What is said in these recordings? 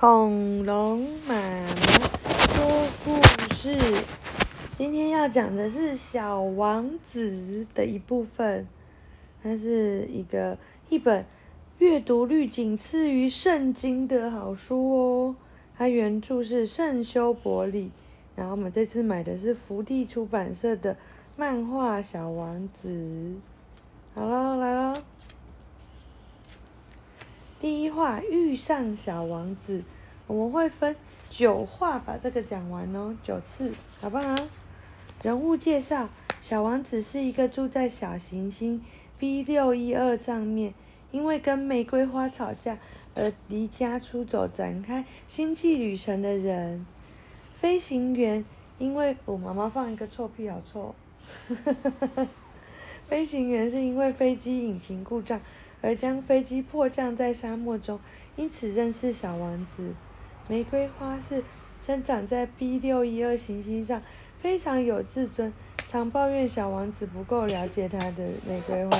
恐龙妈妈说故事，今天要讲的是《小王子》的一部分。它是一个一本阅读率仅次于圣经的好书哦。它原著是圣修伯里，然后我们这次买的是福地出版社的漫画《小王子》。好了，来了。第一话遇上小王子，我们会分九话把这个讲完哦，九次，好不好？人物介绍：小王子是一个住在小行星 B 六一二上面，因为跟玫瑰花吵架而离家出走，展开星际旅程的人。飞行员，因为我妈妈放一个臭屁，好臭。飞行员是因为飞机引擎故障。而将飞机迫降在沙漠中，因此认识小王子。玫瑰花是生长在 B 六一二行星上，非常有自尊，常抱怨小王子不够了解他的玫瑰花。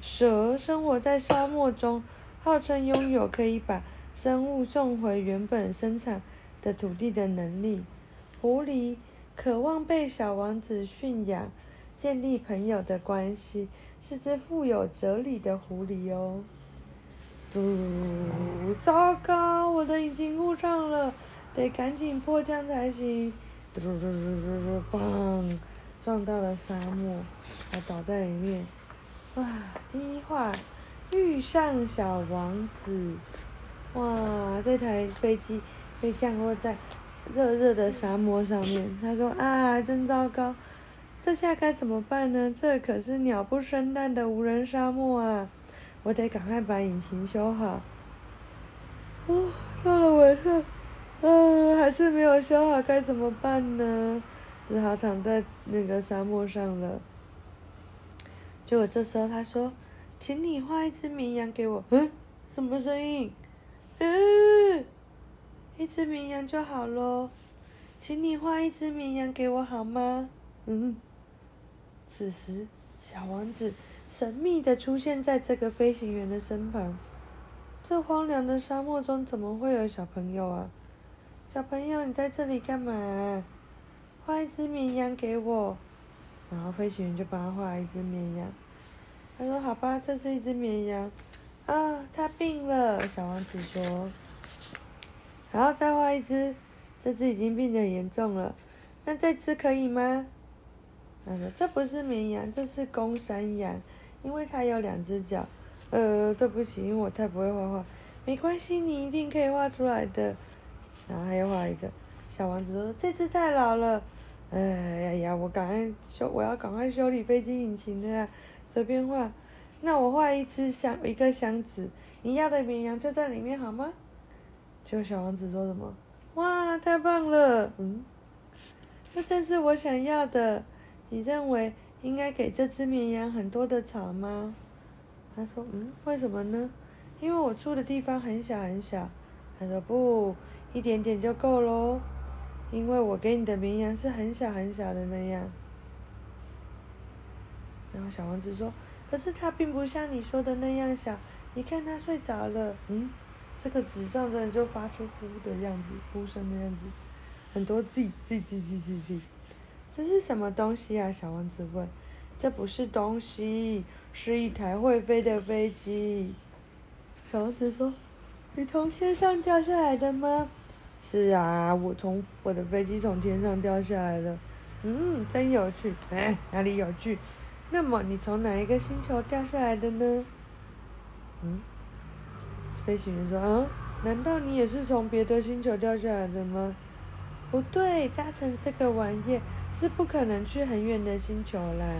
蛇生活在沙漠中，号称拥有可以把生物送回原本生产的土地的能力。狐狸渴望被小王子驯养，建立朋友的关系。是只富有哲理的狐狸哦。嘟，糟糕，我的引擎故障了，得赶紧迫降才行。嘟嘟嘟嘟嘟嘟，砰！撞到了沙漠，还倒在里面。哇，第一话遇上小王子。哇，这台飞机被降落在热热的沙漠上面。他说啊，真糟糕。这下该怎么办呢？这可是鸟不生蛋的无人沙漠啊！我得赶快把引擎修好。哦，到了晚上，嗯，还是没有修好，该怎么办呢？只好躺在那个沙漠上了。结果这时候他说：“请你画一只绵羊给我。”嗯，什么声音？嗯，一只绵羊就好咯。请你画一只绵羊给我好吗？嗯。此时，小王子神秘的出现在这个飞行员的身旁。这荒凉的沙漠中怎么会有小朋友啊？小朋友，你在这里干嘛？画一只绵羊给我。然后飞行员就帮他画一只绵羊。他说：“好吧，这是一只绵羊。”啊，它病了。小王子说：“然后再画一只，这只已经病得严重了。那这只可以吗？”他说：“这不是绵羊，这是公山羊，因为它有两只脚。”呃，对不起，因为我太不会画画。没关系，你一定可以画出来的。然后还要画一个小王子说：“这只太老了。”哎呀呀，我赶快修，我要赶快修理飞机引擎的，随便画。那我画一只箱，一个箱子，你要的绵羊就在里面好吗？结果小王子说什么？哇，太棒了！嗯，这正是我想要的。你认为应该给这只绵羊很多的草吗？他说：“嗯，为什么呢？因为我住的地方很小很小。”他说：“不，一点点就够喽。因为我给你的绵羊是很小很小的那样。”然后小王子说：“可是它并不像你说的那样小。你看它睡着了。嗯，这个纸上的就发出呼的样子，呼声的样子，很多字字字字字字。”这是什么东西啊？小王子问。这不是东西，是一台会飞的飞机。小王子说：“你从天上掉下来的吗？”“是啊，我从我的飞机从天上掉下来了。”“嗯，真有趣。”“哎，哪里有趣？”“那么你从哪一个星球掉下来的呢？”“嗯。”飞行员说：“嗯，难道你也是从别的星球掉下来的吗？”“不对，搭乘这个玩意。”是不可能去很远的星球啦，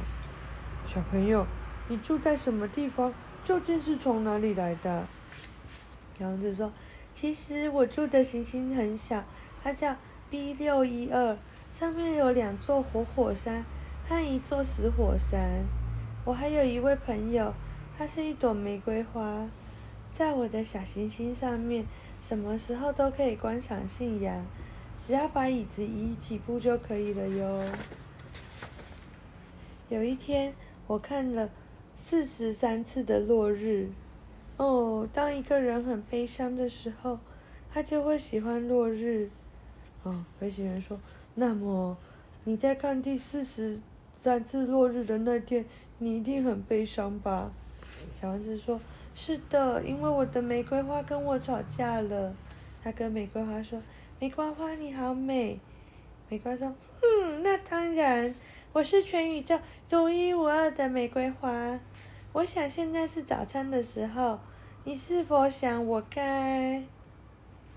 小朋友，你住在什么地方？究竟是从哪里来的？小王子说：“其实我住的行星很小，它叫 B 六一二，上面有两座活火山和一座死火山。我还有一位朋友，他是一朵玫瑰花，在我的小行星上面，什么时候都可以观赏夕阳。”只要把椅子移几步就可以了哟。有一天，我看了四十三次的落日。哦，当一个人很悲伤的时候，他就会喜欢落日。哦，飞行员说：“那么你在看第四十三次落日的那天，你一定很悲伤吧？”小王子说：“是的，因为我的玫瑰花跟我吵架了。”他跟玫瑰花说：“玫瑰花你好美。”玫瑰说：“嗯，那当然，我是全宇宙独一无二的玫瑰花。我想现在是早餐的时候。”你是否想我该？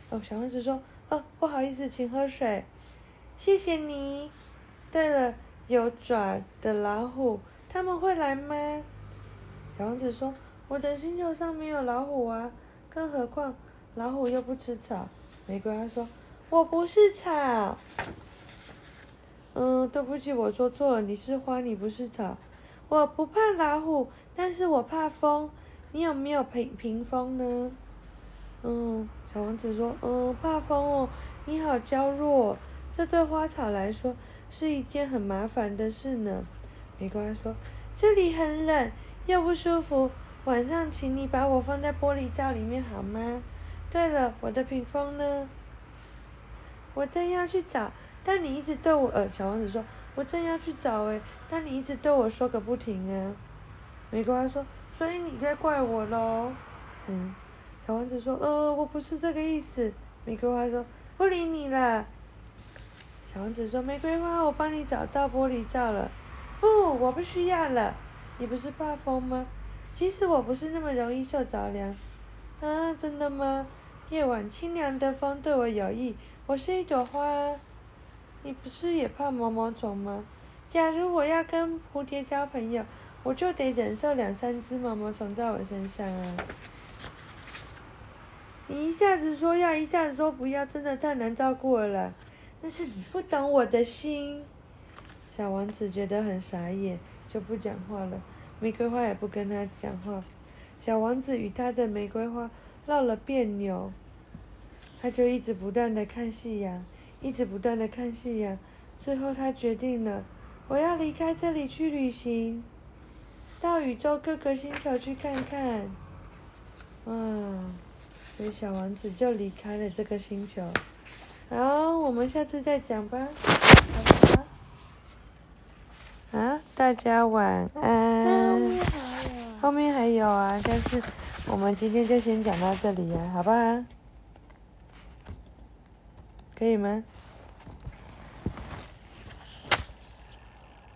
哦，小王子说：“哦，不好意思，请喝水，谢谢你。对了，有爪的老虎，他们会来吗？”小王子说：“我的星球上没有老虎啊，更何况老虎又不吃草。”玫瑰花说：“我不是草。”嗯，对不起，我说错了，你是花，你不是草。我不怕老虎，但是我怕风。你有没有屏屏风呢？嗯，小王子说，嗯，怕风哦。你好娇弱，这对花草来说是一件很麻烦的事呢。玫瑰花说，这里很冷又不舒服，晚上请你把我放在玻璃罩里面好吗？对了，我的屏风呢？我正要去找，但你一直对我……呃，小王子说，我正要去找诶，但你一直对我说个不停啊。玫瑰花说。所以你该怪我喽，嗯，小王子说，呃，我不是这个意思。玫瑰花说，不理你了。小王子说，玫瑰花，我帮你找到玻璃罩了。不，我不需要了。你不是怕风吗？其实我不是那么容易受着凉。啊，真的吗？夜晚清凉的风对我有益。我是一朵花。你不是也怕毛毛虫吗？假如我要跟蝴蝶交朋友。我就得忍受两三只毛毛虫在我身上啊！你一下子说要，一下子说不要，真的太难照顾了。那是你不懂我的心。小王子觉得很傻眼，就不讲话了。玫瑰花也不跟他讲话。小王子与他的玫瑰花闹了别扭，他就一直不断的看夕阳，一直不断的看夕阳。最后他决定了，我要离开这里去旅行。到宇宙各个星球去看看，哇！所以小王子就离开了这个星球。好，我们下次再讲吧。好啊，大家晚安。后面还有啊，但是我们今天就先讲到这里呀，好不好？可以吗？